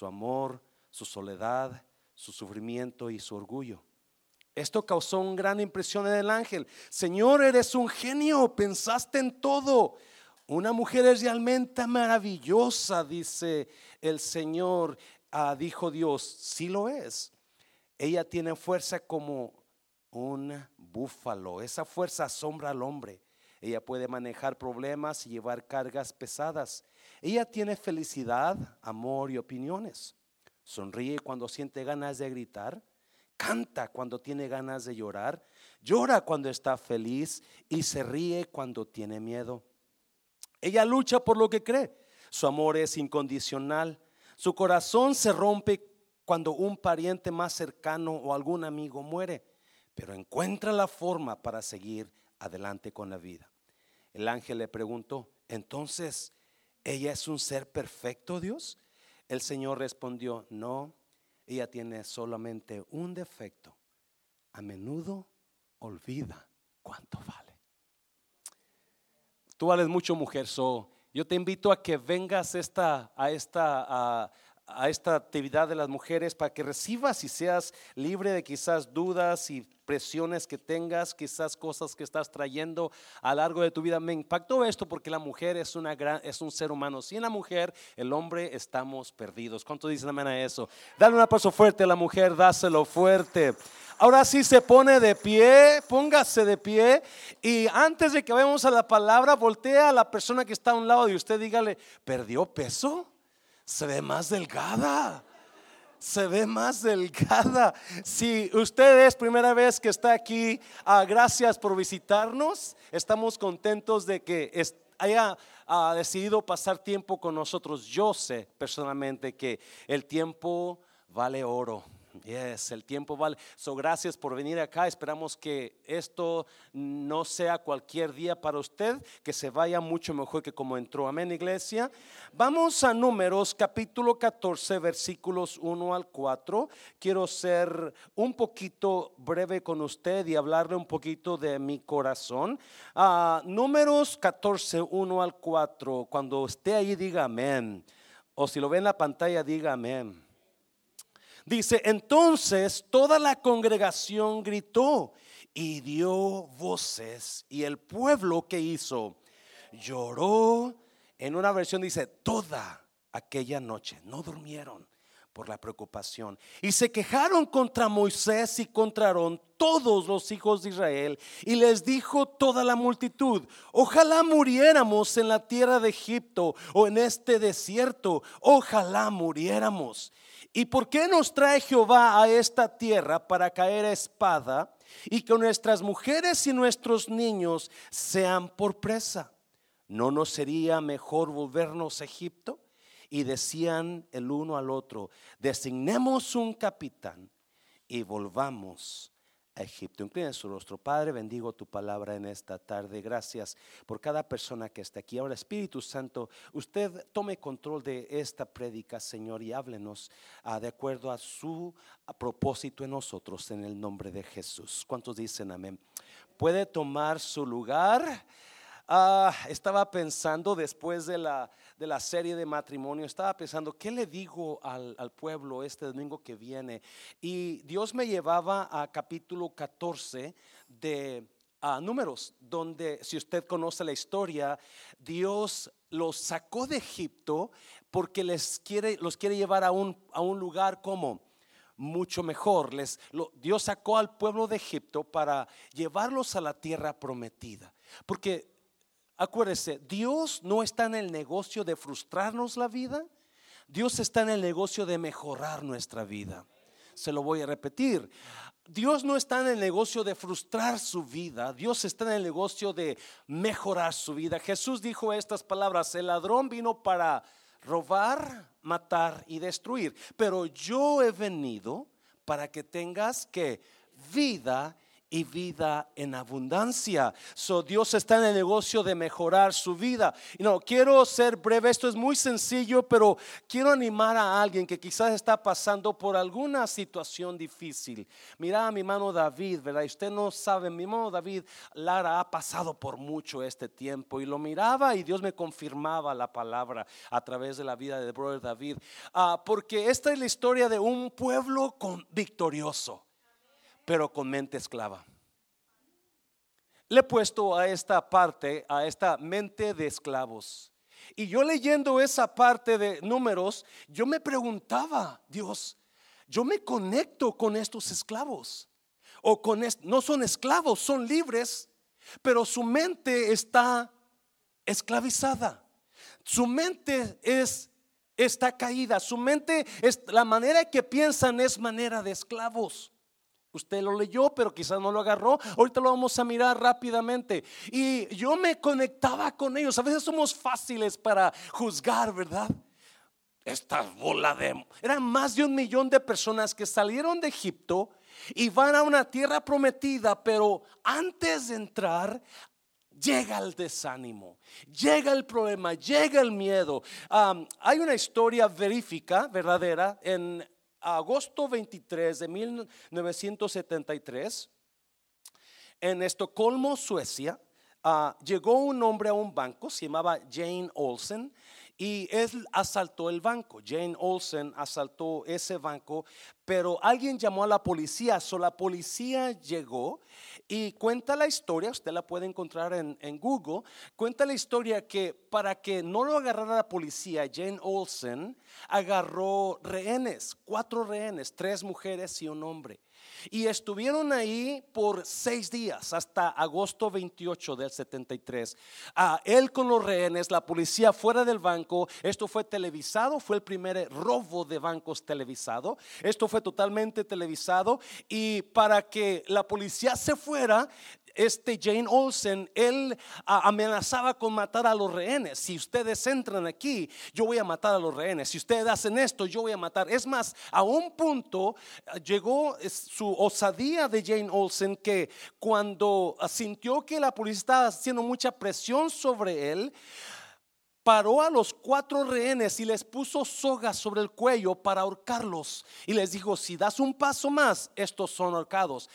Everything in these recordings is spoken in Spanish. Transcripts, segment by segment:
su amor, su soledad, su sufrimiento y su orgullo. Esto causó una gran impresión en el ángel. Señor, eres un genio, pensaste en todo. Una mujer es realmente maravillosa, dice el Señor. Ah, dijo Dios, sí lo es. Ella tiene fuerza como un búfalo. Esa fuerza asombra al hombre. Ella puede manejar problemas y llevar cargas pesadas. Ella tiene felicidad, amor y opiniones. Sonríe cuando siente ganas de gritar. Canta cuando tiene ganas de llorar. Llora cuando está feliz y se ríe cuando tiene miedo. Ella lucha por lo que cree. Su amor es incondicional. Su corazón se rompe cuando un pariente más cercano o algún amigo muere, pero encuentra la forma para seguir adelante con la vida. El ángel le preguntó, entonces, ¿ella es un ser perfecto, Dios? El Señor respondió, no, ella tiene solamente un defecto. A menudo olvida cuánto vale. Tú vales mucho, mujer. So, yo te invito a que vengas esta, a, esta, a esta actividad de las mujeres para que recibas y seas libre de quizás dudas y presiones que tengas, quizás cosas que estás trayendo a lo largo de tu vida. Me impactó esto porque la mujer es, una es un ser humano. Sin la mujer, el hombre estamos perdidos. ¿Cuánto dicen amén a eso? Dale un aplauso fuerte a la mujer, dáselo fuerte. Ahora sí se pone de pie, póngase de pie y antes de que vayamos a la palabra, voltea a la persona que está a un lado de usted, dígale, ¿perdió peso? Se ve más delgada se ve más delgada. Si usted es primera vez que está aquí, ah, gracias por visitarnos. Estamos contentos de que haya ah, decidido pasar tiempo con nosotros. Yo sé personalmente que el tiempo vale oro. Yes, el tiempo vale. So, gracias por venir acá. Esperamos que esto no sea cualquier día para usted, que se vaya mucho mejor que como entró. Amén, iglesia. Vamos a Números, capítulo 14, versículos 1 al 4. Quiero ser un poquito breve con usted y hablarle un poquito de mi corazón. Uh, números 14, 1 al 4. Cuando esté ahí, diga amén. O si lo ve en la pantalla, diga amén. Dice, entonces toda la congregación gritó y dio voces. Y el pueblo que hizo lloró. En una versión dice, toda aquella noche no durmieron por la preocupación. Y se quejaron contra Moisés y contra Aarón todos los hijos de Israel. Y les dijo toda la multitud, ojalá muriéramos en la tierra de Egipto o en este desierto, ojalá muriéramos. ¿Y por qué nos trae Jehová a esta tierra para caer a espada y que nuestras mujeres y nuestros niños sean por presa? ¿No nos sería mejor volvernos a Egipto? Y decían el uno al otro, designemos un capitán y volvamos Egipto. Inclina su rostro. Padre, bendigo tu palabra en esta tarde. Gracias por cada persona que está aquí. Ahora, Espíritu Santo, usted tome control de esta prédica, Señor, y háblenos ah, de acuerdo a su propósito en nosotros, en el nombre de Jesús. ¿Cuántos dicen amén? Puede tomar su lugar. Ah, estaba pensando después de la, de la serie de matrimonio, estaba pensando, ¿qué le digo al, pueblo este domingo que viene? Y Dios me llevaba a capítulo 14 de Números, donde si usted conoce la historia, Dios los sacó de Egipto porque les quiere, los quiere llevar a un, a un lugar como mucho mejor. Les, Dios sacó al pueblo de Egipto para llevarlos a la tierra prometida. Porque Acuérdese, Dios no está en el negocio de frustrarnos la vida, Dios está en el negocio de mejorar nuestra vida. Se lo voy a repetir. Dios no está en el negocio de frustrar su vida, Dios está en el negocio de mejorar su vida. Jesús dijo estas palabras, el ladrón vino para robar, matar y destruir, pero yo he venido para que tengas que vida y vida en abundancia. So Dios está en el negocio de mejorar su vida. Y no, quiero ser breve, esto es muy sencillo, pero quiero animar a alguien que quizás está pasando por alguna situación difícil. Mira a mi hermano David, ¿verdad? usted no sabe, mi hermano David, Lara ha pasado por mucho este tiempo y lo miraba y Dios me confirmaba la palabra a través de la vida de brother David. Ah, porque esta es la historia de un pueblo victorioso pero con mente esclava. Le he puesto a esta parte, a esta mente de esclavos. Y yo leyendo esa parte de números, yo me preguntaba, Dios, yo me conecto con estos esclavos. O con no son esclavos, son libres, pero su mente está esclavizada. Su mente es está caída, su mente es la manera que piensan es manera de esclavos. Usted lo leyó, pero quizás no lo agarró. Ahorita lo vamos a mirar rápidamente. Y yo me conectaba con ellos. A veces somos fáciles para juzgar, ¿verdad? Esta bola de... Eran más de un millón de personas que salieron de Egipto y van a una tierra prometida, pero antes de entrar llega el desánimo, llega el problema, llega el miedo. hay una historia verífica, verdadera, en agosto 23 de 1973, en Estocolmo, Suecia, ah, llegó un hombre a un banco, se llamaba Jane Olsen, y él asaltó el banco. Jane Olsen asaltó ese banco, pero alguien llamó a la policía. So la policía llegó y cuenta la historia, usted la puede encontrar en, en, Google. Cuenta la historia que para que no lo agarrara la policía, Jane Olsen agarró rehenes, cuatro rehenes, tres mujeres y un hombre. Y estuvieron ahí por seis días, hasta agosto 28 del 73. a él con los rehenes, la policía fuera del banco. Esto fue televisado, fue el primer robo de bancos televisado. Esto fue totalmente televisado. Y para que la policía se fuera, este Jane Olsen, él amenazaba con matar a los rehenes. Si ustedes entran aquí, yo voy a matar a los rehenes. Si ustedes hacen esto, yo voy a matar. Es más, a un punto eh, llegó su osadía de Jane Olsen que cuando sintió que la policía estaba haciendo mucha presión sobre él, paró a los cuatro rehenes y les puso sogas sobre el cuello para ahorcarlos. Y les dijo, si das un paso más, estos son ahorcados.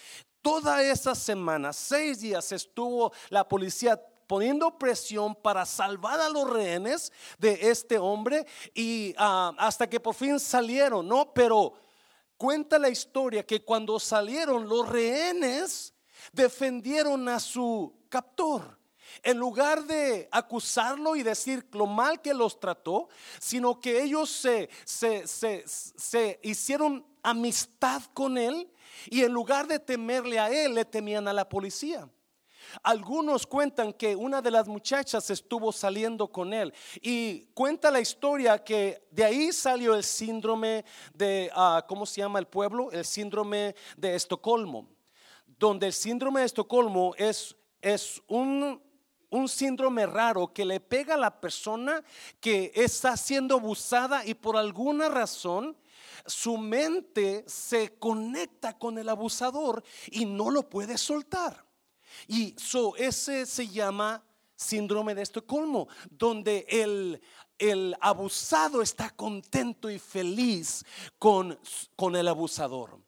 Toda esa semana, seis días, estuvo la policía poniendo presión para salvar a los rehenes de este hombre y ah, hasta que por fin salieron, ¿no? Pero cuenta la historia que cuando salieron los rehenes defendieron a su captor. En lugar de acusarlo y decir lo mal que los trató, sino que ellos se, se, se, se hicieron amistad con él y en lugar de temerle a él, le temían a la policía. Algunos cuentan que una de las muchachas estuvo saliendo con él y cuenta la historia que de ahí salió el síndrome de, ah, ¿cómo se llama el pueblo? El síndrome de Estocolmo, donde el síndrome de Estocolmo es, es un, un síndrome raro que le pega a la persona que está siendo abusada y por alguna razón su mente se conecta con el abusador y no lo puede soltar. Y so, ese se llama síndrome de Estocolmo, donde el, el abusado está contento y feliz con, con el abusador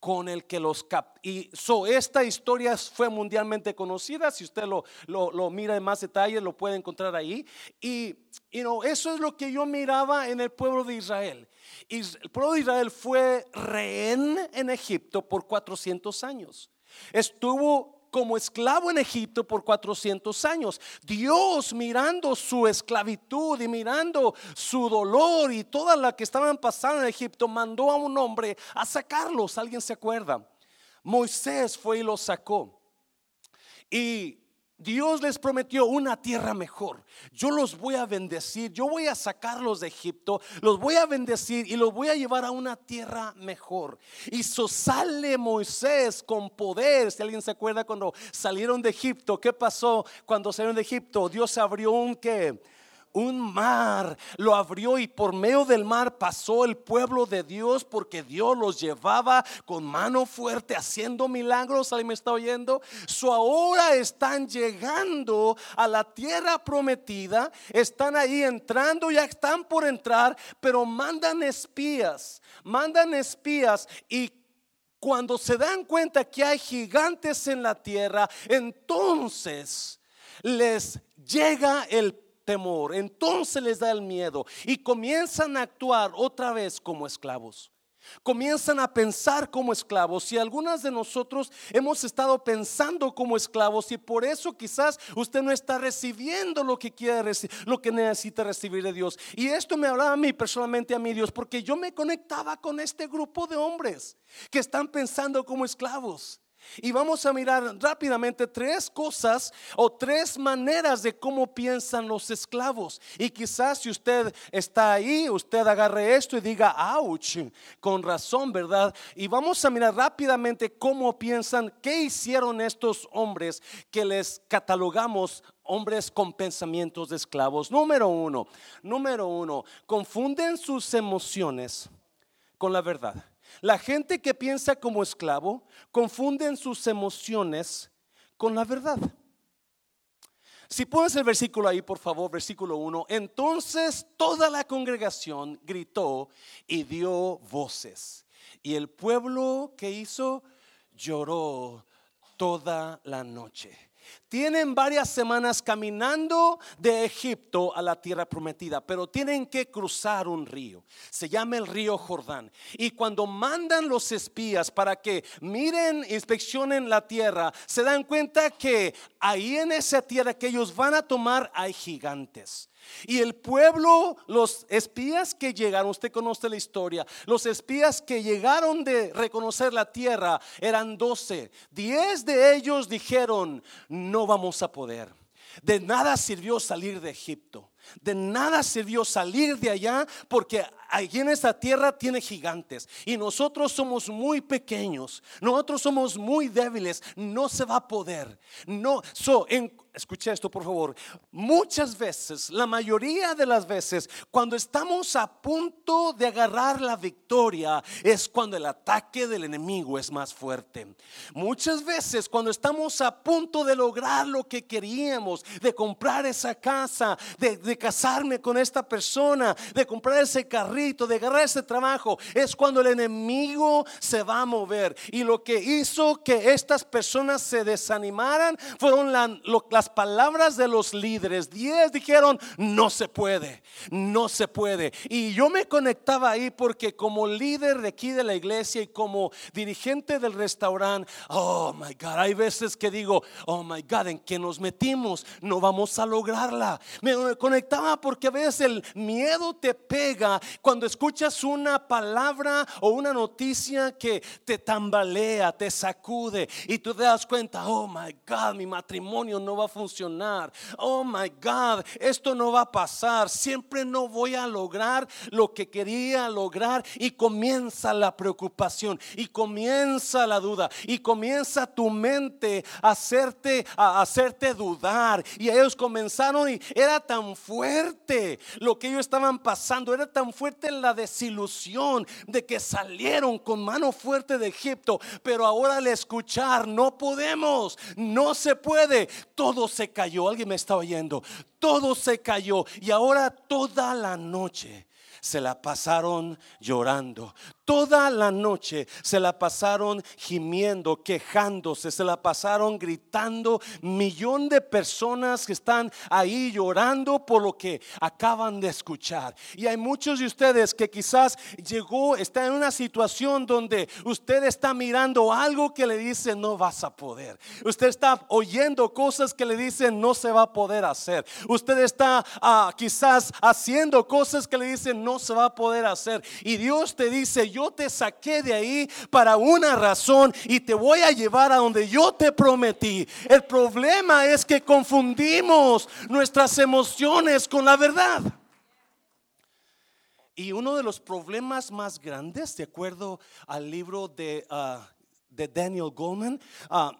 con el que los cap y so, esta historia fue mundialmente conocida si usted lo, lo, mira en más detalle lo puede encontrar ahí y you eso es lo que yo miraba en el pueblo de Israel el pueblo de Israel fue rehén en Egipto por 400 años. Estuvo como esclavo en Egipto por 400 años. Dios mirando su esclavitud y mirando su dolor y toda la que estaban pasando en Egipto, mandó a un hombre a sacarlos. ¿Alguien se acuerda? Moisés fue y los sacó. Y Dios les prometió una tierra mejor. Yo los voy a bendecir. Yo voy a sacarlos de Egipto. Los voy a bendecir y los voy a llevar a una tierra mejor. Y sale Moisés con poder. Si alguien se acuerda cuando salieron de Egipto, ¿qué pasó cuando salieron de Egipto? Dios abrió un que un mar lo abrió y por medio del mar pasó el pueblo de Dios porque Dios los llevaba con mano fuerte haciendo milagros. ¿Alguien me está oyendo? So ahora están llegando a la tierra prometida, están ahí entrando, ya están por entrar, pero mandan espías, mandan espías y cuando se dan cuenta que hay gigantes en la tierra, entonces les llega el temor, entonces les da el miedo y comienzan a actuar otra vez como esclavos. Comienzan a pensar como esclavos y algunas de nosotros hemos estado pensando como esclavos y por eso quizás usted no está recibiendo lo que quiere lo que necesita recibir de Dios. Y esto me hablaba a mí personalmente a mí Dios porque yo me conectaba con este grupo de hombres que están pensando como esclavos. Y vamos a mirar rápidamente tres cosas o tres maneras de cómo piensan los esclavos. Y quizás si usted está ahí, usted agarre esto y diga, ouch, con razón, ¿verdad? Y vamos a mirar rápidamente cómo piensan, qué hicieron estos hombres que les catalogamos hombres con pensamientos de esclavos. Número uno, número uno, confunden sus emociones con la verdad. La gente que piensa como esclavo confunden sus emociones con la verdad. Si pones el versículo ahí, por favor, versículo 1. Entonces toda la congregación gritó y dio voces. Y el pueblo que hizo lloró toda la noche. Tienen varias semanas caminando de Egipto a la tierra prometida, pero tienen que cruzar un río. Se llama el río Jordán. Y cuando mandan los espías para que miren, inspeccionen la tierra, se dan cuenta que ahí en esa tierra que ellos van a tomar hay gigantes. Y el pueblo, los espías que llegaron, usted conoce la historia, los espías que llegaron de reconocer la tierra eran doce. Diez de ellos dijeron, no vamos a poder. De nada sirvió salir de Egipto. De nada sirvió salir de allá porque allí en esta tierra tiene gigantes y nosotros somos muy pequeños, nosotros somos muy débiles, no se va a poder. No, so, en, escuche esto por favor, muchas veces, la mayoría de las veces, cuando estamos a punto de agarrar la victoria, es cuando el ataque del enemigo es más fuerte. Muchas veces, cuando estamos a punto de lograr lo que queríamos, de comprar esa casa, de, de casarme con esta persona, de comprar ese de agarrar ese trabajo, es cuando el enemigo se va a mover. Y lo que hizo que estas personas se desanimaran fueron las palabras de los líderes. Diez dijeron, no se puede, no se puede. Y yo me conectaba ahí porque como líder de aquí de la iglesia y como dirigente del restaurante, oh my God, hay veces que digo, oh my God, en que nos metimos, no vamos a lograrla. Me conectaba porque a veces el miedo te pega cuando escuchas una palabra o una noticia que te tambalea, te sacude y tú te das cuenta, oh my God, mi matrimonio no va a funcionar. Oh my God, esto no va a pasar. Siempre no voy a lograr lo que quería lograr y comienza la preocupación y comienza la duda y comienza tu mente a hacerte a hacerte dudar y ellos comenzaron y era tan fuerte lo que ellos estaban pasando, era tan fuerte la desilusión de que salieron con mano fuerte de Egipto, pero ahora al escuchar no podemos, no se puede, todo se cayó, alguien me está oyendo, todo se cayó y ahora toda la noche se la pasaron llorando. Toda la noche se la pasaron gimiendo, quejándose, se la pasaron gritando. Millón de personas que están ahí llorando por lo que acaban de escuchar. Y hay muchos de ustedes que quizás llegó, está en una situación donde usted está mirando algo que le dice no vas a poder. Usted está oyendo cosas que le dicen no se va a poder hacer. Usted está ah, quizás haciendo cosas que le dicen no se va a poder hacer. Y Dios te dice, yo te saqué de ahí para una razón y te voy a llevar a donde yo te prometí. El problema es que confundimos nuestras emociones con la verdad. Y uno de los problemas más grandes, de acuerdo al libro de, ah, de Daniel Goleman, ah,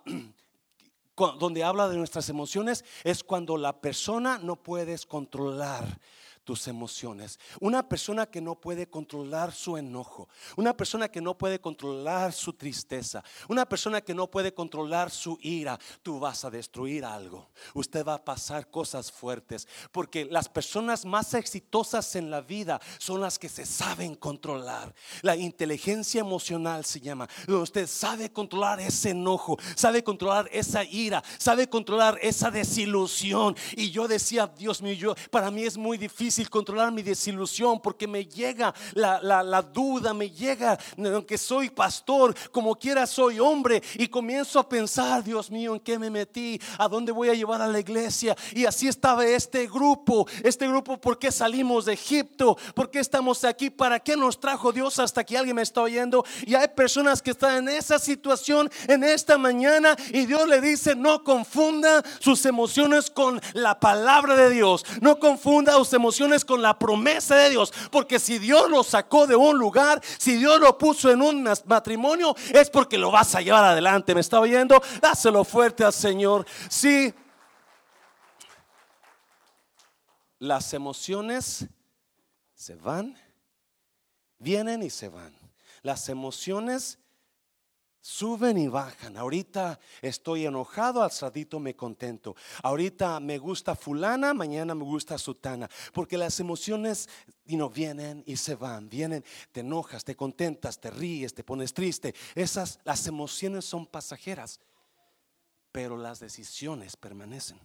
donde habla de nuestras emociones, es cuando la persona no puedes controlar tus emociones. Una persona que no puede controlar su enojo, una persona que no puede controlar su tristeza, una persona que no puede controlar su ira, tú vas a destruir algo. Usted va a pasar cosas fuertes, porque las personas más exitosas en la vida son las que se saben controlar. La inteligencia emocional se llama, usted sabe controlar ese enojo, sabe controlar esa ira, sabe controlar esa desilusión. Y yo decía, Dios mío, yo, para mí es muy difícil controlar mi desilusión porque me llega la, duda, me llega, aunque soy pastor, como quiera soy hombre y comienzo a pensar, Dios mío, ¿en qué me metí? ¿A dónde voy a llevar a la iglesia? Y así estaba este grupo, este grupo, ¿por qué salimos de Egipto? ¿Por qué estamos aquí? ¿Para qué nos trajo Dios hasta que alguien me está oyendo? Y hay personas que están en esa situación en esta mañana y Dios le dice, no confunda sus emociones con la palabra de Dios, no confunda sus emociones con la promesa de Dios. Porque si Dios lo sacó de un lugar, si Dios lo puso en un matrimonio, es porque lo vas a llevar adelante. ¿Me está oyendo? Dáselo fuerte al Señor. Si las emociones se van, vienen y se van. Las emociones Suben y bajan. Ahorita estoy enojado, al ratito me contento. Ahorita me gusta fulana, mañana me gusta sutana. Porque las emociones vienen y se van. Vienen, te enojas, te contentas, te ríes, te pones triste. Esas, las emociones son pasajeras. Pero las decisiones permanecen.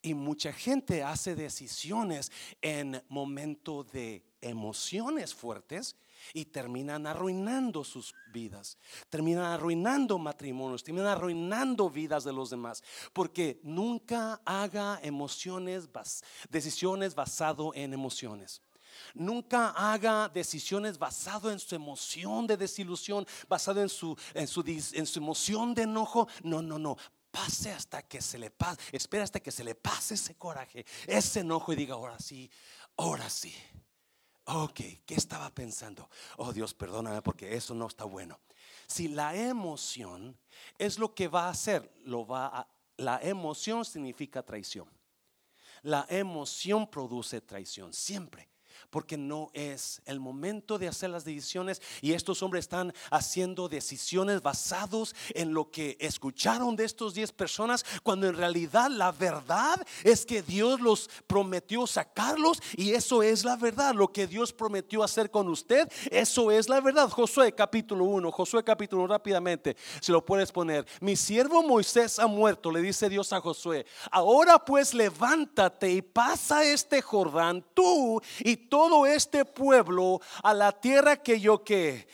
Y mucha gente hace decisiones en momento de emociones fuertes y terminan arruinando sus vidas, terminan arruinando matrimonios, terminan arruinando vidas de los demás, porque nunca haga emociones, decisiones basado en emociones. Nunca haga decisiones basado en su emoción de desilusión, basado en su, en su, en su emoción de enojo. No, no, no pase hasta que se le pase, espera hasta que se le pase ese coraje, ese enojo y diga, ahora sí, ahora sí. Ok, ¿qué estaba pensando? Oh Dios, perdóname porque eso no está bueno. Si la emoción es lo que va a hacer, lo va a, la emoción significa traición. La emoción produce traición, siempre porque no es el momento de hacer las decisiones. Y estos hombres están haciendo decisiones basados en lo que escucharon de estos 10 personas, cuando en realidad la verdad es que Dios los prometió sacarlos y eso es la verdad, lo que Dios prometió hacer con usted, eso es la verdad. Josué capítulo 1, Josué capítulo 1 rápidamente, si lo puedes poner, mi siervo Moisés ha muerto, le dice Dios a Josué, ahora pues levántate y pasa este Jordán tú y todo este pueblo a la tierra que yo que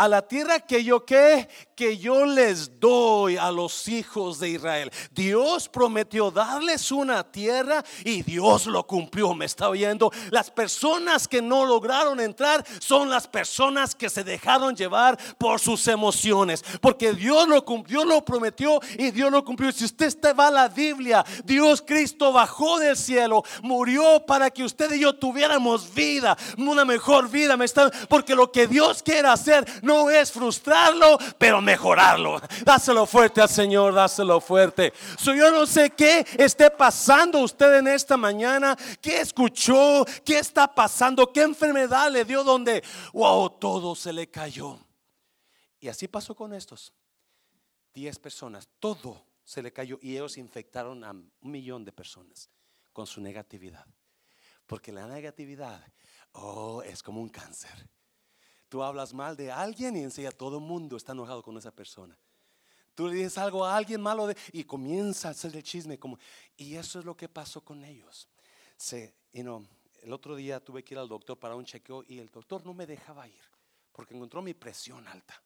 a la tierra que yo que que yo les doy a los hijos de Israel. Dios prometió darles una tierra y Dios lo cumplió. ¿Me está oyendo? Las personas que no lograron entrar son las personas que se dejaron llevar por sus emociones. Porque Dios lo, Dios lo prometió y Dios lo cumplió. Si usted va a la Biblia, Dios Cristo bajó del cielo, murió para que usted y yo tuviéramos vida, una mejor vida. ¿Me está? Porque lo que Dios quiere hacer no es frustrarlo, pero mejorarlo. Dáselo fuerte al Señor, dáselo fuerte. yo no sé qué esté pasando usted en esta mañana, qué escuchó, qué está pasando, qué enfermedad le dio donde, wow, todo se le cayó. Y así pasó con estos. Diez personas, todo se le cayó y ellos infectaron a un millón de personas con su negatividad. Porque la negatividad, oh, es como un cáncer Tú hablas mal de alguien y enseguida todo el mundo está enojado con esa persona. Tú le dices algo a alguien malo y comienza a hacer el chisme. Como, y eso es lo que pasó con ellos. Se, you el otro día tuve que ir al doctor para un chequeo y el doctor no me dejaba ir porque encontró mi presión alta.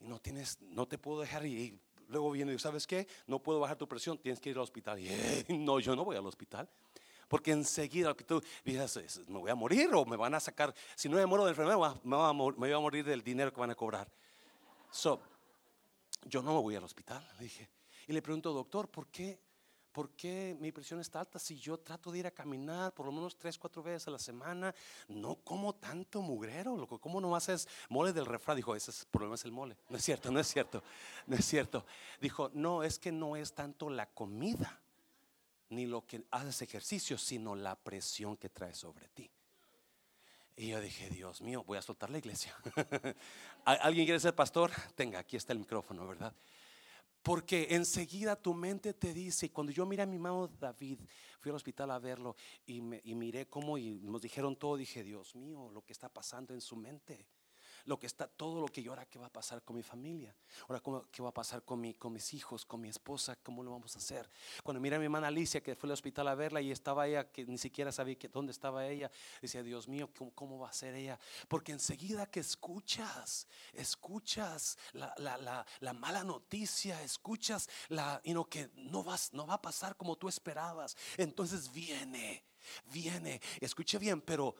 Y no tienes, no te puedo dejar ir. Y luego viene y ¿sabes qué? No puedo bajar tu presión, tienes que ir al hospital. Y, no, yo no voy al hospital. Porque enseguida tú dices, me voy a morir o me van a sacar, si no me muero de enfermedad, me voy a morir del dinero que van a cobrar. So, yo no me voy al hospital, le dije. Y le pregunto, doctor, ¿por qué, ¿por qué mi presión está alta si yo trato de ir a caminar por lo menos tres, cuatro veces a la semana? No como tanto mugrero, loco. ¿Cómo no haces mole del refrán? Dijo, ese es, problema es el mole. No es cierto, no es cierto, no es cierto. Dijo, no, es que no es tanto la comida ni lo que haces ejercicio, sino la presión que trae sobre ti. Y yo dije, Dios mío, voy a soltar la iglesia. ¿Alguien quiere ser pastor? Tenga, aquí está el micrófono, ¿verdad? Porque enseguida tu mente te dice, cuando yo miré a mi hermano David, fui al hospital a verlo y, me, y miré cómo y nos dijeron todo, dije, Dios mío, lo que está pasando en su mente lo que está, todo lo que yo ahora, ¿qué va a pasar con mi familia? Ahora, ¿qué va a pasar con, mi, con mis hijos, con mi esposa? ¿Cómo lo vamos a hacer? Cuando miré a mi hermana Alicia, que fue al hospital a verla y estaba ella, que ni siquiera sabía que, dónde estaba ella, decía, Dios mío, ¿cómo, va a ser ella? Porque enseguida que escuchas, escuchas la, la, la, mala noticia, escuchas la, y no, que no, vas, no va a pasar como tú esperabas, entonces viene, viene, escuche bien, pero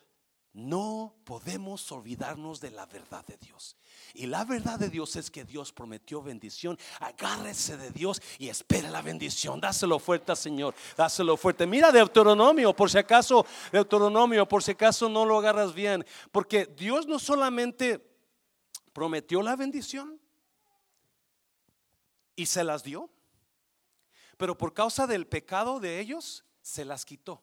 no podemos olvidarnos de la verdad de Dios. Y la verdad de Dios es que Dios prometió bendición. Agárrese de Dios y espere la bendición. Dáselo fuerte, Señor. Dáselo fuerte. Mira Deuteronomio, por si acaso, Deuteronomio, por si acaso no lo agarras bien. Porque Dios no solamente prometió la bendición y se las dio, pero por causa del pecado de ellos, se las quitó.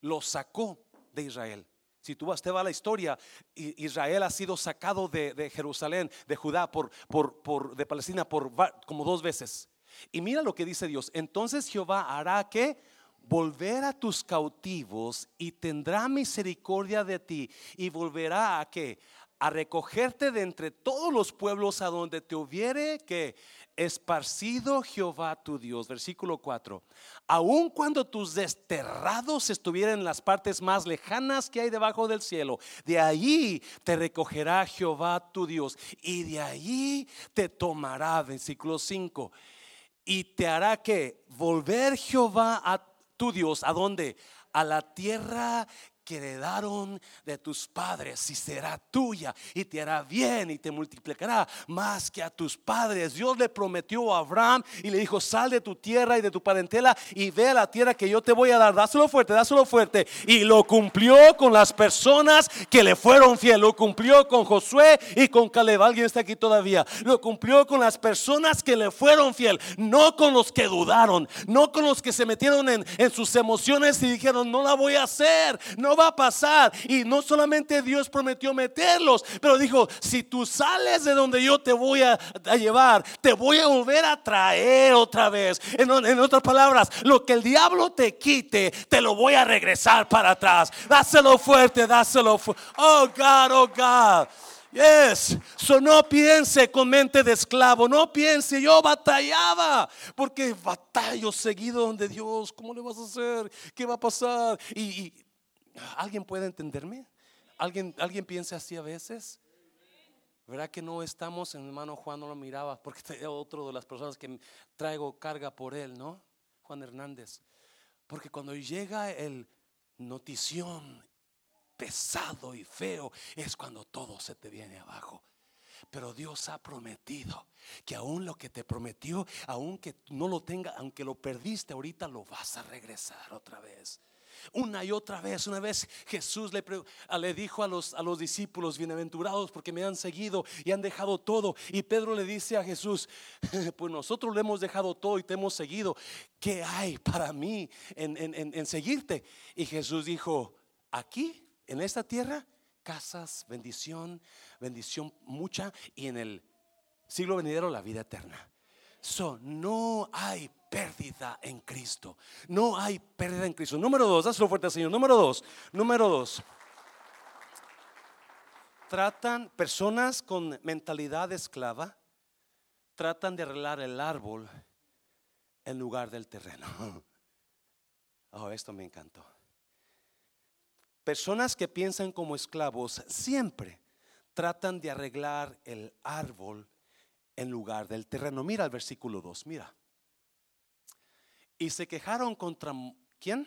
Los sacó de Israel. Si tú te va a la historia, Israel ha sido sacado de, Jerusalén, de Judá, por, por, de Palestina, por como dos veces. Y mira lo que dice Dios. Entonces Jehová hará que volver a tus cautivos y tendrá misericordia de ti y volverá a que a recogerte de entre todos los pueblos a donde te hubiere que esparcido Jehová tu Dios. Versículo 4. Aun cuando tus desterrados estuvieran en las partes más lejanas que hay debajo del cielo, de allí te recogerá Jehová tu Dios y de allí te tomará. Versículo 5. Y te hará que volver Jehová a tu Dios. ¿A dónde? A la tierra que heredaron de tus padres y será tuya y te hará bien y te multiplicará más que a tus padres. Dios le prometió a Abraham y le dijo, sal de tu tierra y de tu parentela y ve a la tierra que yo te voy a dar. Dáselo fuerte, dáselo fuerte. Y lo cumplió con las personas que le fueron fiel. Lo cumplió con Josué y con Caleb. Alguien está aquí todavía. Lo cumplió con las personas que le fueron fiel. No con los que dudaron. No con los que se metieron en, en sus emociones y dijeron, no la voy a hacer. Va a pasar. Y no solamente Dios prometió meterlos, pero dijo, si tú sales de donde yo te voy a, llevar, te voy a volver a traer otra vez. En, en, otras palabras, lo que el diablo te quite, te lo voy a regresar para atrás. Dáselo fuerte, dáselo fuerte. Oh God, oh God. Yes, so no piense con mente de esclavo, no piense, yo batallaba, porque batallo seguido donde Dios, ¿cómo le vas a hacer? ¿Qué va a pasar? y ¿Alguien puede entenderme? ¿Alguien, ¿Alguien piensa así a veces? ¿Verdad que no estamos? En hermano Juan no lo miraba porque es otro de las personas que traigo carga por él, ¿no? Juan Hernández. Porque cuando llega el notición pesado y feo, es cuando todo se te viene abajo. Pero Dios ha prometido que aún lo que te prometió, aunque no lo tenga, aunque lo perdiste ahorita, lo vas a regresar otra vez. Una y otra vez, una vez Jesús le, dijo a los, a los discípulos, bienaventurados porque me han seguido y han dejado todo. Y Pedro le dice a Jesús, pues nosotros le hemos dejado todo y te hemos seguido. ¿Qué hay para mí en, en seguirte? Y Jesús dijo, aquí, en esta tierra, casas, bendición, bendición mucha y en el siglo venidero la vida eterna. So, no hay pérdida en Cristo. No hay pérdida en Cristo. Número dos, dáselo fuerte Señor. Número dos, número dos. Tratan personas con mentalidad esclava, tratan de arreglar el árbol en lugar del terreno. Oh, esto me encantó. Personas que piensan como esclavos siempre tratan de arreglar el árbol en lugar del terreno. Mira el versículo 2, mira. Y se quejaron contra quién?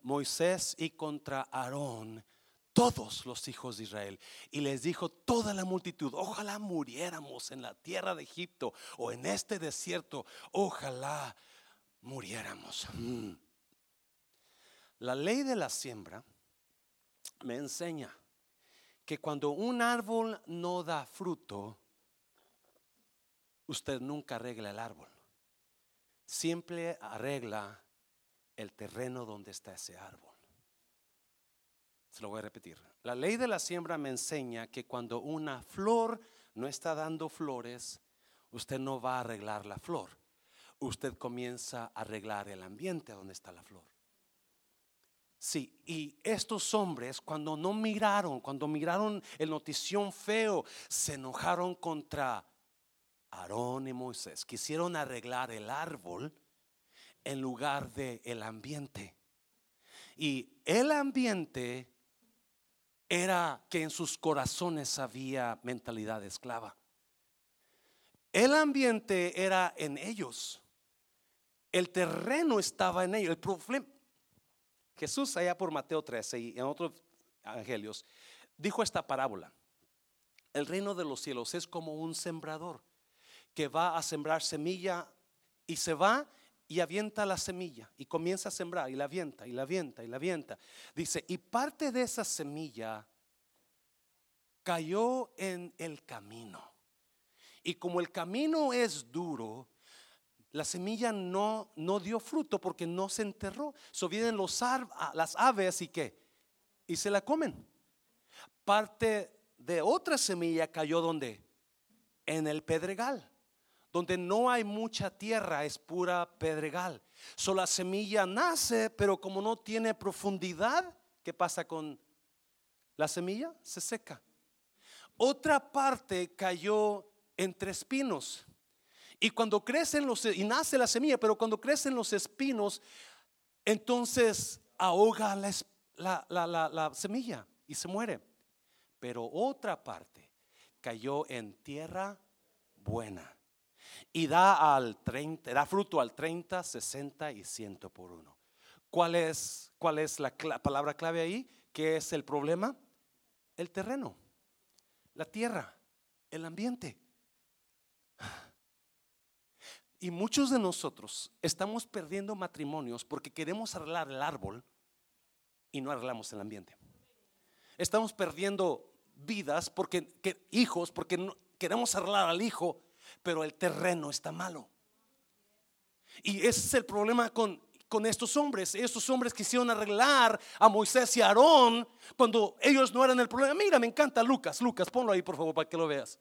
Moisés y contra Aarón, todos los hijos de Israel. Y les dijo toda la multitud, ojalá muriéramos en la tierra de Egipto o en este desierto, ojalá muriéramos. Mm. La ley de la siembra me enseña que cuando un árbol no da fruto, usted nunca arregla el árbol. Siempre arregla el terreno donde está ese árbol. Se lo voy a repetir. La ley de la siembra me enseña que cuando una flor no está dando flores, usted no va a arreglar la flor. Usted comienza a arreglar el ambiente donde está la flor. Sí, y estos hombres cuando no miraron, cuando miraron el notición feo, se enojaron contra Aarón y Moisés. Quisieron arreglar el árbol en lugar de el ambiente. Y el ambiente era que en sus corazones había mentalidad esclava. El ambiente era en ellos. El terreno estaba en ellos. El problema Jesús allá por Mateo 13 y en otros evangelios dijo esta parábola. El reino de los cielos es como un sembrador que va a sembrar semilla y se va y avienta la semilla y comienza a sembrar y la avienta y la avienta y la avienta. Dice, y parte de esa semilla cayó en el camino. Y como el camino es duro, la semilla no, no dio fruto porque no se enterró. So vienen los las aves y qué? Y se la comen. Parte de otra semilla cayó donde? En el pedregal. Donde no hay mucha tierra, es pura pedregal. So la semilla nace, pero como no tiene profundidad, ¿qué pasa con la semilla? Se seca. Otra parte cayó entre espinos y cuando crecen los, y nace la semilla, pero cuando crecen los espinos, entonces ahoga la, semilla y se muere. Pero otra parte cayó en tierra buena y da al 30, da fruto al 30, 60 y 100 por uno. ¿Cuál es, cuál es la palabra clave ahí? ¿Qué es el problema? El terreno, la tierra, el ambiente. Y muchos de nosotros estamos perdiendo matrimonios porque queremos arreglar el árbol y no arreglamos el ambiente. Estamos perdiendo vidas porque hijos porque queremos arreglar al hijo, pero el terreno está malo. Y ese es el problema con, con estos hombres. Estos hombres quisieron arreglar a Moisés y a Aarón cuando ellos no eran el problema. Mira, me encanta Lucas. Lucas, ponlo ahí por favor para que lo veas.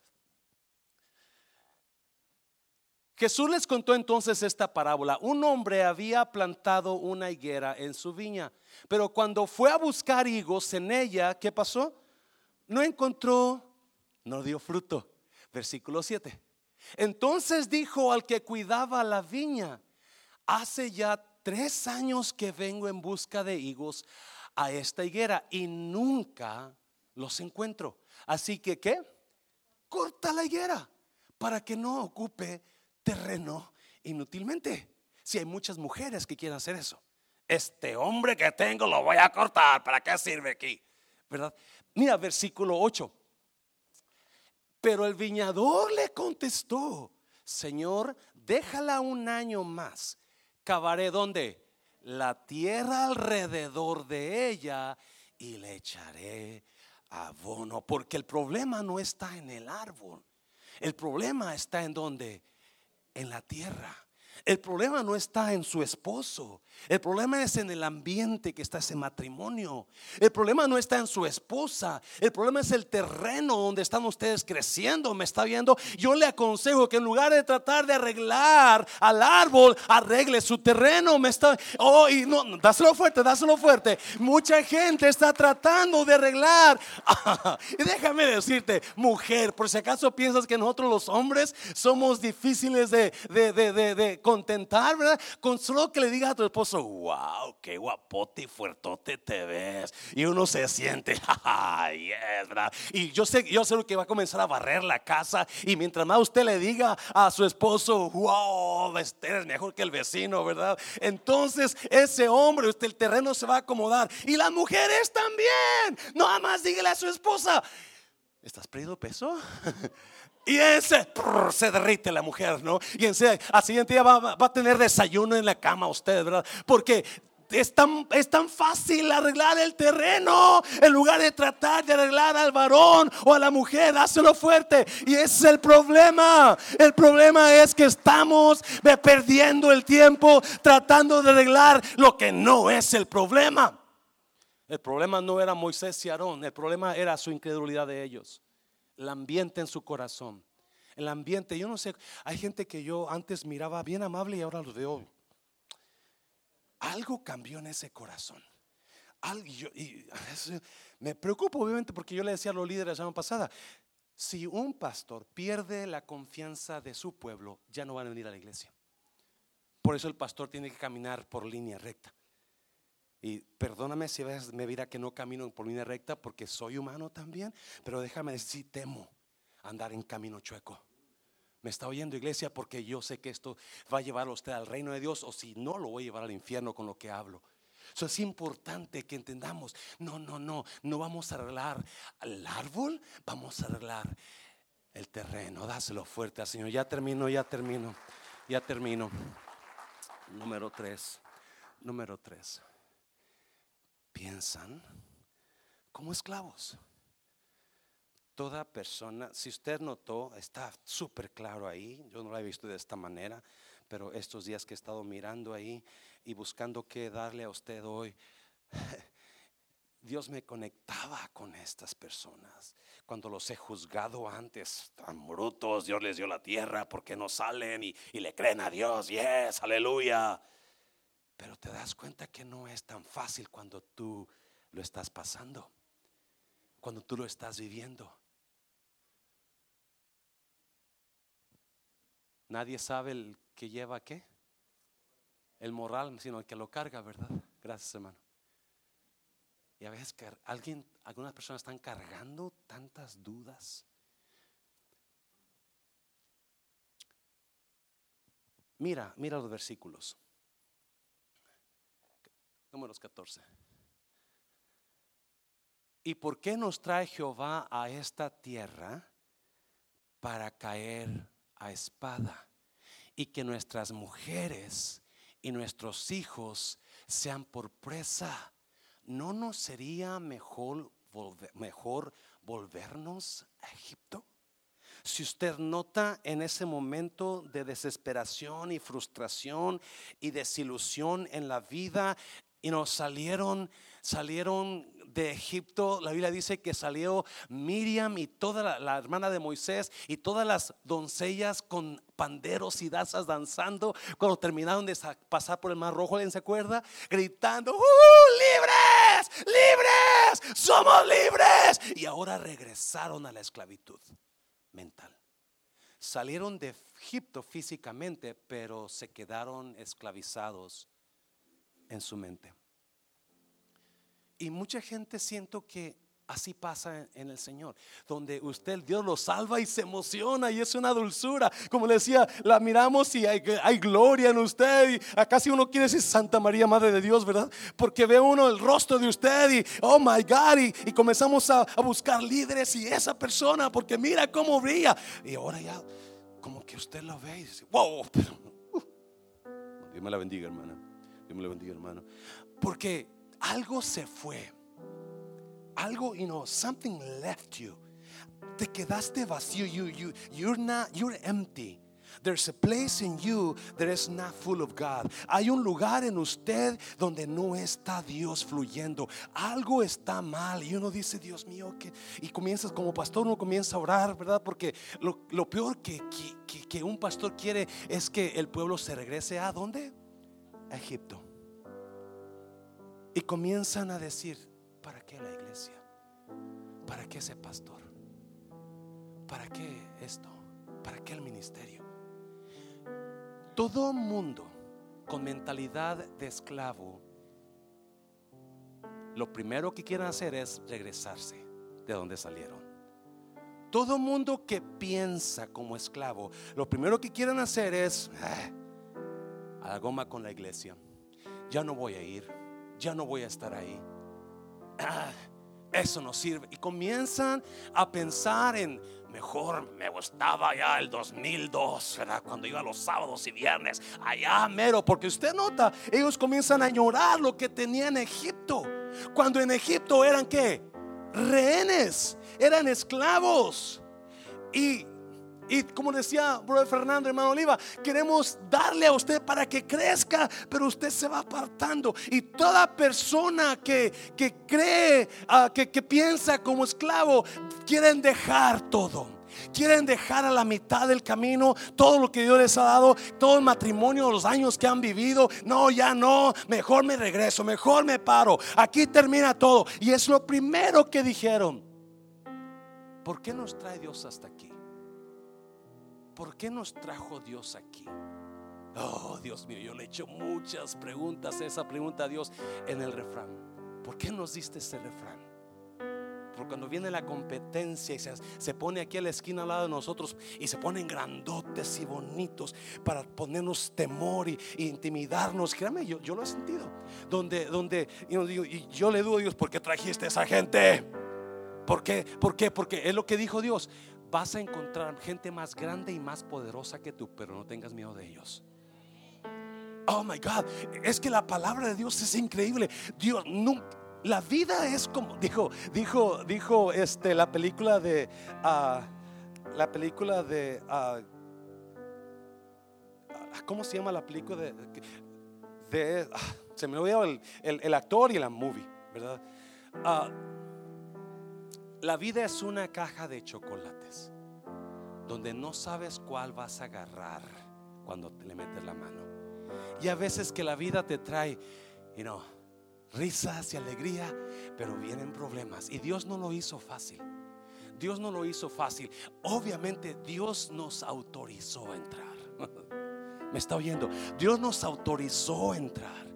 Jesús les contó entonces esta parábola. Un hombre había plantado una higuera en su viña, pero cuando fue a buscar higos en ella, ¿qué pasó? No encontró, no dio fruto. Versículo 7. Entonces dijo al que cuidaba la viña, hace ya tres años que vengo en busca de higos a esta higuera y nunca los encuentro. Así que, ¿qué? Corta la higuera para que no ocupe terreno inútilmente. Si hay muchas mujeres que quieren hacer eso. Este hombre que tengo lo voy a cortar. ¿Para qué sirve aquí? ¿Verdad? Mira, versículo 8. Pero el viñador le contestó, Señor, déjala un año más. Cavaré donde? La tierra alrededor de ella y le echaré abono. Porque el problema no está en el árbol. El problema está en donde? en la tierra. El problema no está en su esposo. El problema es en el ambiente que está ese matrimonio. El problema no está en su esposa. El problema es el terreno donde están ustedes creciendo. ¿Me está viendo? Yo le aconsejo que en lugar de tratar de arreglar al árbol, arregle su terreno. Me está. Oh, y no, dáselo fuerte, dáselo fuerte. Mucha gente está tratando de arreglar. y déjame decirte, mujer, por si acaso piensas que nosotros los hombres somos difíciles de, de, de, de contentar, ¿verdad? Con solo que le digas a tu wow, qué guapote y fuertote te ves. Y uno se siente, yes, ¿verdad? Y yo sé, yo sé lo que va a comenzar a barrer la casa. Y mientras más usted le diga a su esposo, wow, eres mejor que el vecino, ¿verdad? Entonces ese hombre, usted el terreno se va a acomodar. Y las mujeres también. No más dígale a su esposa. ¿Estás perdiendo peso? y ese se derrite la mujer, ¿no? Y ese, al siguiente día va, a tener desayuno en la cama usted, ¿verdad? Porque es tan, es tan fácil arreglar el terreno en lugar de tratar de arreglar al varón o a la mujer, hazlo fuerte. Y ese es el problema. El problema es que estamos perdiendo el tiempo tratando de arreglar lo que no es el problema. El problema no era Moisés y Aarón, el problema era su incredulidad de ellos, el ambiente en su corazón. El ambiente, yo no sé, hay gente que yo antes miraba bien amable y ahora los veo algo cambió en ese corazón. Algo, y me preocupo obviamente porque yo le decía a los líderes la semana pasada, si un pastor pierde la confianza de su pueblo, ya no van a venir a la iglesia. Por eso el pastor tiene que caminar por línea recta. Y perdóname si me dirá que no camino por línea recta porque soy humano también, pero déjame decir, si temo andar en camino chueco. Me está oyendo iglesia porque yo sé que esto va a llevar a usted al reino de Dios o si no lo voy a llevar al infierno con lo que hablo. Eso es importante que entendamos. No, no, no, no vamos a arreglar el árbol, vamos a arreglar el terreno. Dáselo fuerte al Señor. Ya termino, ya termino, ya termino. Número tres, número tres. Piensan como esclavos toda persona, si usted notó, está súper claro ahí, yo no lo he visto de esta manera, pero estos días que he estado mirando ahí y buscando qué darle a usted hoy, Dios me conectaba con estas personas. Cuando los he juzgado antes, tan brutos, Dios les dio la tierra porque no salen y, y le creen a Dios, yes, aleluya. Pero te das cuenta que no es tan fácil cuando tú lo estás pasando, cuando tú lo estás viviendo. Nadie sabe el que lleva qué. El moral, sino el que lo carga, ¿verdad? Gracias, hermano. Y a veces que alguien, algunas personas están cargando tantas dudas. Mira, mira los versículos. Números 14. ¿Y por qué nos trae Jehová a esta tierra para caer a espada y que nuestras mujeres y nuestros hijos sean por presa, ¿no nos sería mejor, mejor volvernos a Egipto? Si usted nota en ese momento de desesperación y frustración y desilusión en la vida y nos salieron salieron de Egipto, la Biblia dice que salió Miriam y toda la, hermana de Moisés y todas las doncellas con panderos y danzas danzando cuando terminaron de pasar por el mar rojo, ¿alguien se acuerda? Gritando, ¡Uh, libres, libres, somos libres. Y ahora regresaron a la esclavitud mental. Salieron de Egipto físicamente, pero se quedaron esclavizados en su mente. Y mucha gente siento que así pasa en el Señor, donde usted, Dios lo salva y se emociona y es una dulzura. Como le decía, la miramos y hay, gloria en usted. Y acá si uno quiere decir Santa María, Madre de Dios, ¿verdad? Porque ve uno el rostro de usted y, oh my God, y, comenzamos a, buscar líderes y esa persona, porque mira cómo brilla. Y ahora ya, como que usted lo ve y dice, wow, uh". Dios me la bendiga, hermana. Porque algo se fue. Algo, you know, something left you. Te quedaste vacío. You, you, you're not, you're empty. There's a place in you that is not full of God. Hay un lugar en usted donde no está Dios fluyendo. Algo está mal. Y uno dice, Dios mío, que. Y comienzas como pastor, uno comienza a orar, ¿verdad? Porque lo, lo peor que, que, que, un pastor quiere es que el pueblo se regrese a dónde? Egipto. Y comienzan a decir, ¿para qué la iglesia? ¿Para qué ese pastor? ¿Para qué esto? ¿Para qué el ministerio? Todo mundo con mentalidad de esclavo, lo primero que quieren hacer es regresarse de donde salieron. Todo mundo que piensa como esclavo, lo primero que quieren hacer es ah, a la goma con la iglesia. Ya no voy a ir ya no voy a estar ahí. Ah, eso no sirve. Y comienzan a pensar en, mejor me gustaba ya el 2002, ¿verdad? Cuando iba los sábados y viernes, allá mero, porque usted nota, ellos comienzan a añorar lo que tenía en Egipto. Cuando en Egipto eran qué? Rehenes, eran esclavos. Y y como decía brother Fernando, hermano Oliva, queremos darle a usted para que crezca, pero usted se va apartando. Y toda persona que, cree, ah, que, que piensa como esclavo, quieren dejar todo. Quieren dejar a la mitad del camino todo lo que Dios les ha dado, todo el matrimonio, los años que han vivido. No, ya no, mejor me regreso, mejor me paro. Aquí termina todo. Y es lo primero que dijeron. ¿Por qué nos trae Dios hasta aquí? ¿Por qué nos trajo Dios aquí? Oh, Dios mío, yo le he hecho muchas preguntas, esa pregunta a Dios en el refrán. ¿Por qué nos diste ese refrán? Porque cuando viene la competencia y se, pone aquí a la esquina al lado de nosotros y se ponen grandotes y bonitos para ponernos temor y, intimidarnos, créame, yo, yo, lo he sentido. Donde, donde y yo le digo a Dios, ¿por qué trajiste a esa gente? ¿Por qué? ¿Por qué? Porque es lo que dijo Dios vas a encontrar gente más grande y más poderosa que tú, pero no tengas miedo de ellos. Oh my God, es que la palabra de Dios es increíble. Dios nunca la vida es como dijo, dijo, dijo este la película de ah, la película de ah, ah, ¿cómo se llama la película se me olvidó el, el, actor y la movie, ¿verdad? La vida es una caja de chocolates donde no sabes cuál vas a agarrar cuando le metes la mano. Y a veces que la vida te trae, you know, risas y alegría, pero vienen problemas. Y Dios no lo hizo fácil. Dios no lo hizo fácil. Obviamente Dios nos autorizó a entrar. Me está oyendo. Dios nos autorizó a entrar.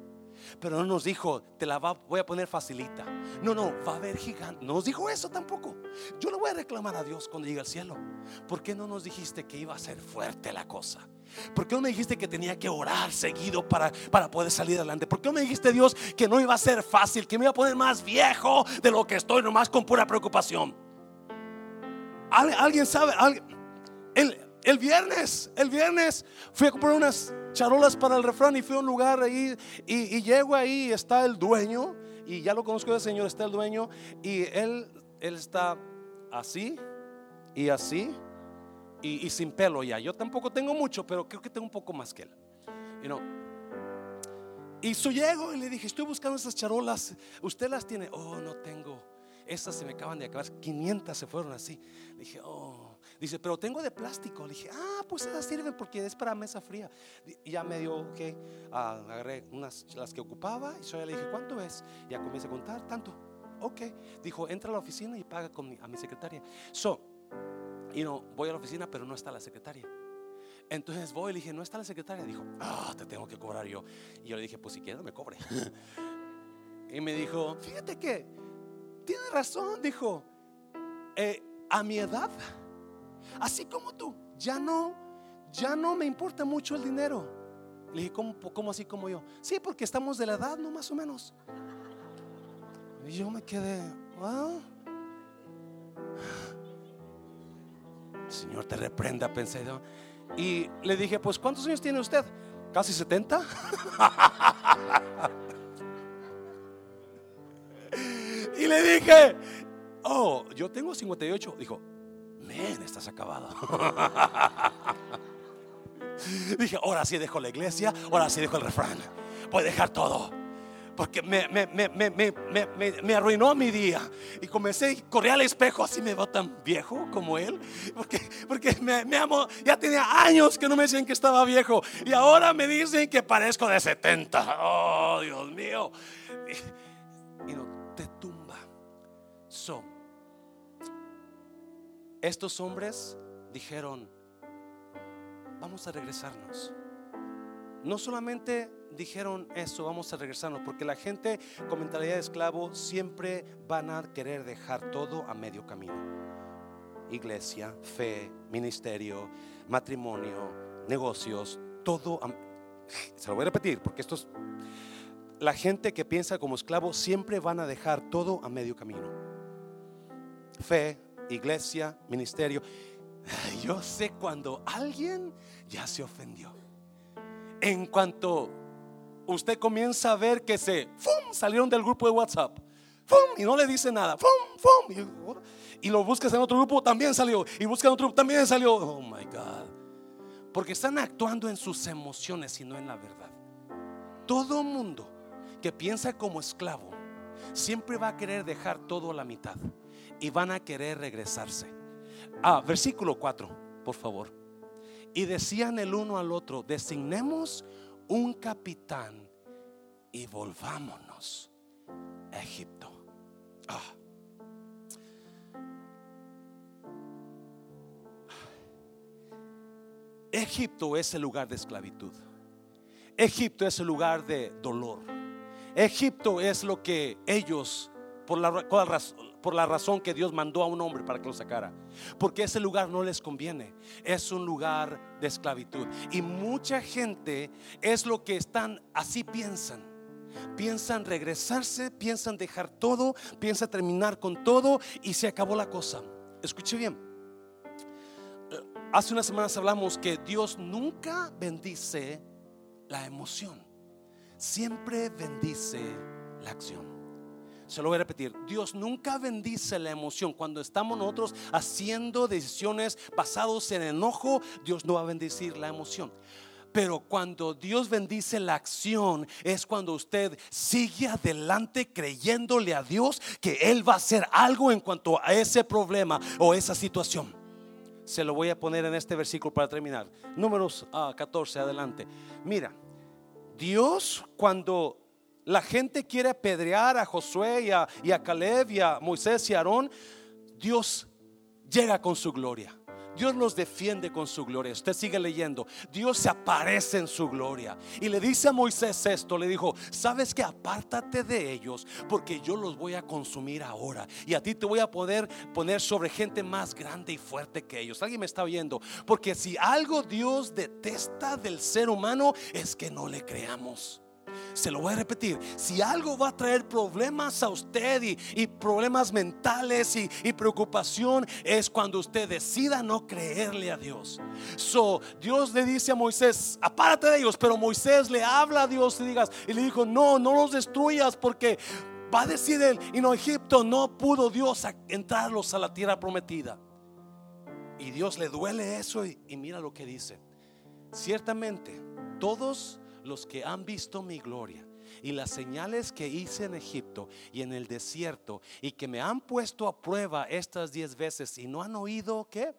Pero no nos dijo, te la voy a poner facilita. No, no, va a haber gigante. No nos dijo eso tampoco. Yo le voy a reclamar a Dios cuando llegue al cielo. ¿Por qué no nos dijiste que iba a ser fuerte la cosa? ¿Por qué no me dijiste que tenía que orar seguido para, para poder salir adelante? ¿Por qué no me dijiste Dios que no iba a ser fácil, que me iba a poner más viejo de lo que estoy, nomás con pura preocupación? ¿Alguien sabe? El, el viernes, el viernes fui a comprar unas charolas para el refrán y fui a un lugar ahí y, llego ahí, está el dueño y ya lo conozco el Señor, está el dueño y él, él está así y así y, sin pelo ya. Yo tampoco tengo mucho, pero creo que tengo un poco más que él. Y su llego y le dije, estoy buscando esas charolas, ¿usted las tiene? Oh, no tengo. Esas se me acaban de acabar, 500 se fueron así. Dije, oh. Dice, pero tengo de plástico. Le dije, ah, pues esas sirven porque es para mesa fría. Y ya me dio, ok, ah, agarré unas las que ocupaba y yo le dije, ¿cuánto es? Ya comienza a contar, tanto. Ok, dijo, entra a la oficina y paga con a mi secretaria. So, y no, voy a la oficina, pero no está la secretaria. Entonces voy y le dije, ¿no está la secretaria? Dijo, ah, te tengo que cobrar yo. Y yo le dije, pues si quieres, me cobre. y me dijo, fíjate que tiene razón, dijo, eh, a mi edad Así como tú, ya no, ya no me importa mucho el dinero. Le dije, ¿cómo, así como yo? Sí, porque estamos de la edad, ¿no? Más o menos. Y yo me quedé, Señor, te reprenda, pensé yo. Y le dije, pues, ¿cuántos años tiene usted? Casi 70. y le dije, oh, yo tengo 58. Dijo, Men, estás acabado. Dije, ahora sí dejo la iglesia, ahora sí dejo el refrán. Voy a dejar todo. Porque me, me, arruinó mi día. Y comencé y corrí al espejo, así me veo tan viejo como él. Porque, porque me, amo, ya tenía años que no me decían que estaba viejo. Y ahora me dicen que parezco de 70. Oh, Dios mío. Y, no te tumba. So, estos hombres dijeron, vamos a regresarnos. No solamente dijeron eso, vamos a regresarnos, porque la gente con mentalidad de esclavo siempre van a querer dejar todo a medio camino. Iglesia, fe, ministerio, matrimonio, negocios, todo. se lo voy a repetir, porque esto es... La gente que piensa como esclavo siempre van a dejar todo a medio camino. fe, iglesia, ministerio. Yo sé cuando alguien ya se ofendió. En cuanto usted comienza a ver que se ¡fum! salieron del grupo de WhatsApp. ¡fum! Y no le dice nada. ¡fum! ¡fum! Y, lo buscas en otro grupo, también salió. Y buscas en otro grupo, también salió. Oh my God. Porque están actuando en sus emociones y no en la verdad. Todo mundo que piensa como esclavo siempre va a querer dejar todo a la mitad y van a querer regresarse. Ah, versículo 4, por favor. Y decían el uno al otro, designemos un capitán y volvámonos a Egipto. Ah. Egipto es el lugar de esclavitud. Egipto es el lugar de dolor. Egipto es lo que ellos, por la, por la razón que Dios mandó a un hombre para que lo sacara. Porque ese lugar no les conviene. Es un lugar de esclavitud. Y mucha gente es lo que están, así piensan. Piensan regresarse, piensan dejar todo, piensan terminar con todo y se acabó la cosa. Escuche bien. Hace unas semanas hablamos que Dios nunca bendice la emoción, siempre bendice la acción. Se lo voy a repetir, Dios nunca bendice la emoción. Cuando estamos nosotros haciendo decisiones basados en enojo, Dios no va a bendecir la emoción. Pero cuando Dios bendice la acción es cuando usted sigue adelante creyéndole a Dios que Él va a hacer algo en cuanto a ese problema o esa situación. Se lo voy a poner en este versículo para terminar. Números 14, ah, adelante. Mira, Dios cuando la gente quiere apedrear a Josué y a, y a Caleb y a Moisés y a Aarón, Dios llega con su gloria. Dios los defiende con su gloria. Usted sigue leyendo. Dios se aparece en su gloria. Y le dice a Moisés esto. Le dijo, sabes que apártate de ellos porque yo los voy a consumir ahora. Y a ti te voy a poder poner sobre gente más grande y fuerte que ellos. Alguien me está oyendo. Porque si algo Dios detesta del ser humano es que no le creamos. Se lo voy a repetir. Si algo va a traer problemas a usted y, problemas mentales y, preocupación, es cuando usted decida no creerle a Dios. So, Dios le dice a Moisés, apárate de ellos, pero Moisés le habla a Dios y digas, y le dijo, no, no los destruyas porque va a decir él, y no Egipto no pudo Dios entrarlos a la tierra prometida. Y Dios le duele eso y, y mira lo que dice. Ciertamente, todos los que han visto mi gloria y las señales que hice en Egipto y en el desierto y que me han puesto a prueba estas diez veces y no han oído que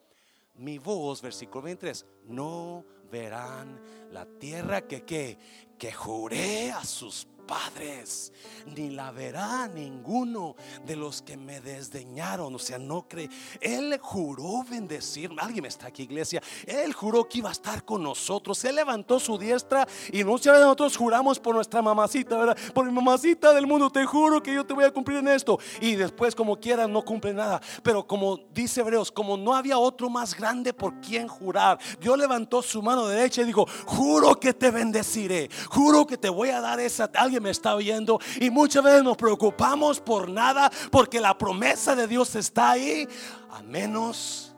mi voz, versículo 23, no verán la tierra que que que juré a sus padres, ni la verá ninguno de los que me desdeñaron. O sea, no cree. Él juró bendecir. Alguien está aquí, iglesia. Él juró que iba a estar con nosotros. Él levantó su diestra y veces nosotros juramos por nuestra mamacita, ¿verdad? Por mi mamacita del mundo, te juro que yo te voy a cumplir en esto. Y después, como quiera, no cumple nada. Pero como dice Hebreos, como no había otro más grande por quien jurar, Dios levantó su mano derecha y dijo: Juro que te bendeciré. Juro que te voy a dar esa. Me está oyendo. Y muchas veces nos preocupamos por nada porque la promesa de Dios está ahí. A menos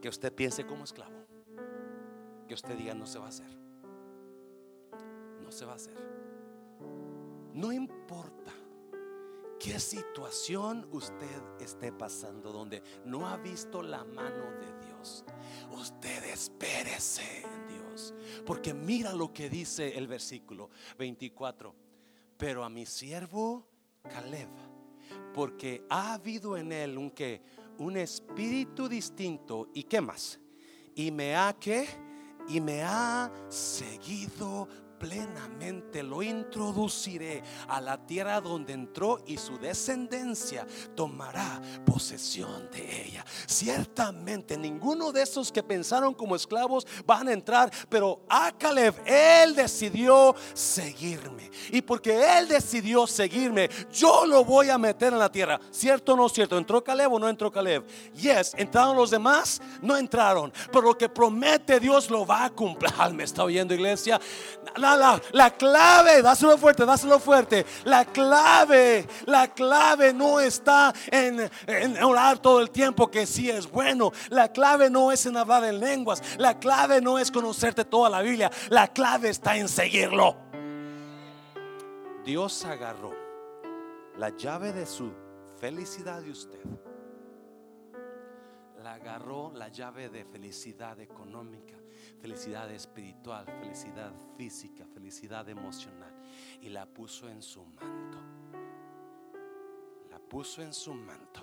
que usted piense como esclavo. Que usted diga no se va a hacer. No se va a hacer. No importa qué situación usted esté pasando donde no ha visto la mano de Dios. Usted espérese en Dios. Porque mira lo que dice el versículo 24 pero a mi siervo Caleb, porque ha habido en él un que un espíritu distinto y qué más? Y me ha que y me ha seguido plenamente lo introduciré a la tierra donde entró y su descendencia tomará posesión de ella. Ciertamente ninguno de esos que pensaron como esclavos van a entrar, pero a él decidió seguirme. Y porque él decidió seguirme, yo lo voy a meter en la tierra. ¿Cierto o no cierto? ¿Entró Caleb o no entró Caleb? Yes, ¿entraron los demás? No entraron. Pero lo que promete Dios lo va a cumplir. ¿Me está oyendo iglesia? La, la, la clave, dáselo fuerte, dáselo fuerte. La clave, la clave no está en, en orar todo el tiempo, que sí es bueno. La clave no es en hablar en lenguas. La clave no es conocerte toda la Biblia. La clave está en seguirlo. Dios agarró la llave de su felicidad de usted. La agarró la llave de felicidad económica, felicidad espiritual, felicidad física, felicidad emocional y la puso en su manto. La puso en su manto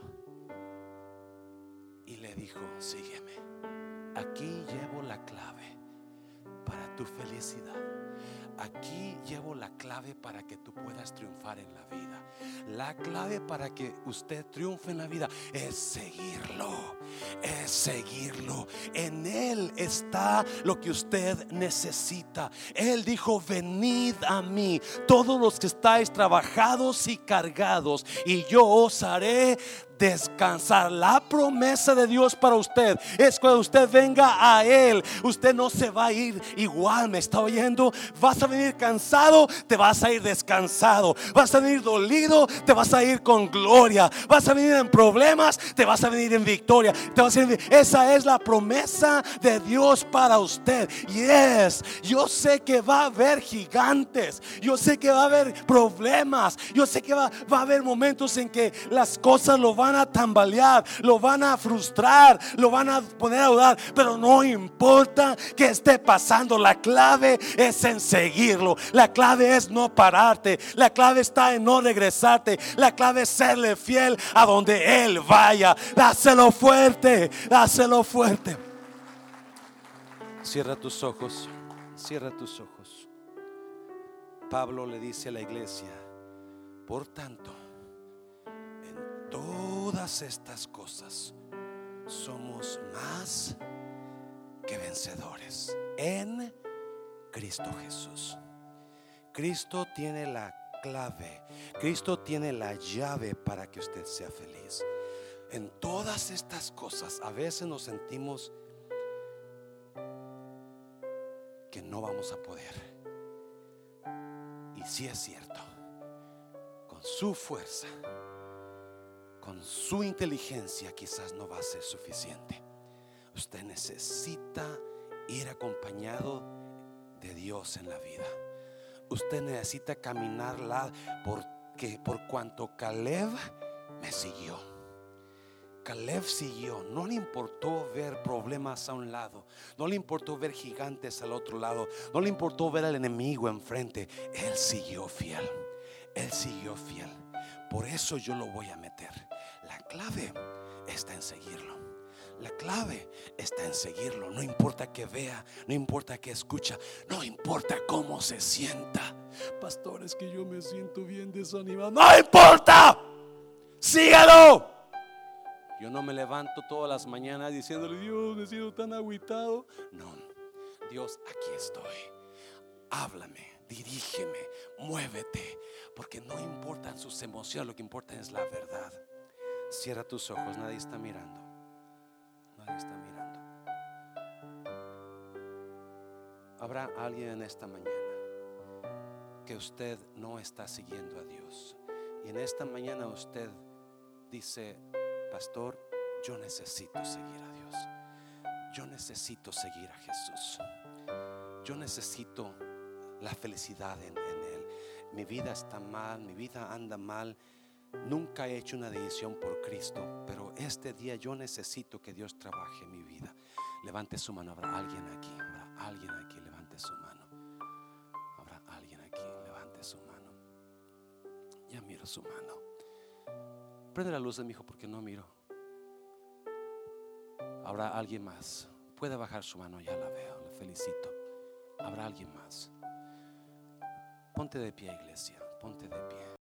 y le dijo, sígueme. Aquí llevo la clave para tu felicidad. Aquí llevo la clave para que tú puedas triunfar en la vida. La clave para que usted triunfe en la vida es seguirlo. Es seguirlo. En Él está lo que usted necesita. Él dijo, venid a mí, todos los que estáis trabajados y cargados, y yo os haré descansar. La promesa de Dios para usted es cuando usted venga a Él, usted no se va a ir igual, me está oyendo. Vas a venir cansado, te vas a ir descansado. Vas a venir dolido, te vas a ir con gloria. Vas a venir en problemas, te vas a venir en victoria. Esa es la promesa de Dios para usted. Y es, yo sé que va a haber gigantes, yo sé que va a haber problemas, yo sé que va, va a haber momentos en que las cosas lo van van a tambalear, lo van a frustrar, lo van a poner a dudar, pero no importa que esté pasando, la clave es en seguirlo, la clave es no pararte, la clave está en no regresarte, la clave es serle fiel a donde Él vaya, dáselo fuerte, dáselo fuerte. Cierra tus ojos, cierra tus ojos. Pablo le dice a la iglesia, por tanto, todas estas cosas somos más que vencedores en Cristo Jesús. Cristo tiene la clave, Cristo tiene la llave para que usted sea feliz. En todas estas cosas a veces nos sentimos que no vamos a poder. Y si es cierto, con su fuerza con su inteligencia quizás no va a ser suficiente. Usted necesita ir acompañado de Dios en la vida. Usted necesita caminarla porque por cuanto Caleb me siguió. Caleb siguió, no le importó ver problemas a un lado, no le importó ver gigantes al otro lado, no le importó ver al enemigo enfrente. Él siguió fiel, él siguió fiel. Por eso yo lo voy a meter clave está en seguirlo. La clave está en seguirlo. No importa que vea, no importa que escucha, no importa cómo se sienta. Pastores que yo me siento bien desanimado. No importa. Sígalo. Yo no me levanto todas las mañanas diciéndole, Dios, me siento tan aguitado. No, Dios, aquí estoy. Háblame, dirígeme, muévete. Porque no importan sus emociones, lo que importa es la verdad. Cierra tus ojos, nadie está mirando. Nadie está mirando. Habrá alguien en esta mañana que usted no está siguiendo a Dios. Y en esta mañana usted dice, pastor, yo necesito seguir a Dios. Yo necesito seguir a Jesús. Yo necesito la felicidad en, Él. Mi vida está mal, mi vida anda mal Nunca he hecho una decisión por Cristo, pero este día yo necesito que Dios trabaje mi vida. Levante su mano, habrá alguien aquí, habrá alguien aquí, levante su mano. Habrá alguien aquí, levante su mano. Ya miro su mano. Prende la luz de mi hijo porque no miro. Habrá alguien más. Puede bajar su mano, ya la veo, le felicito. Habrá alguien más. Ponte de pie, iglesia, ponte de pie.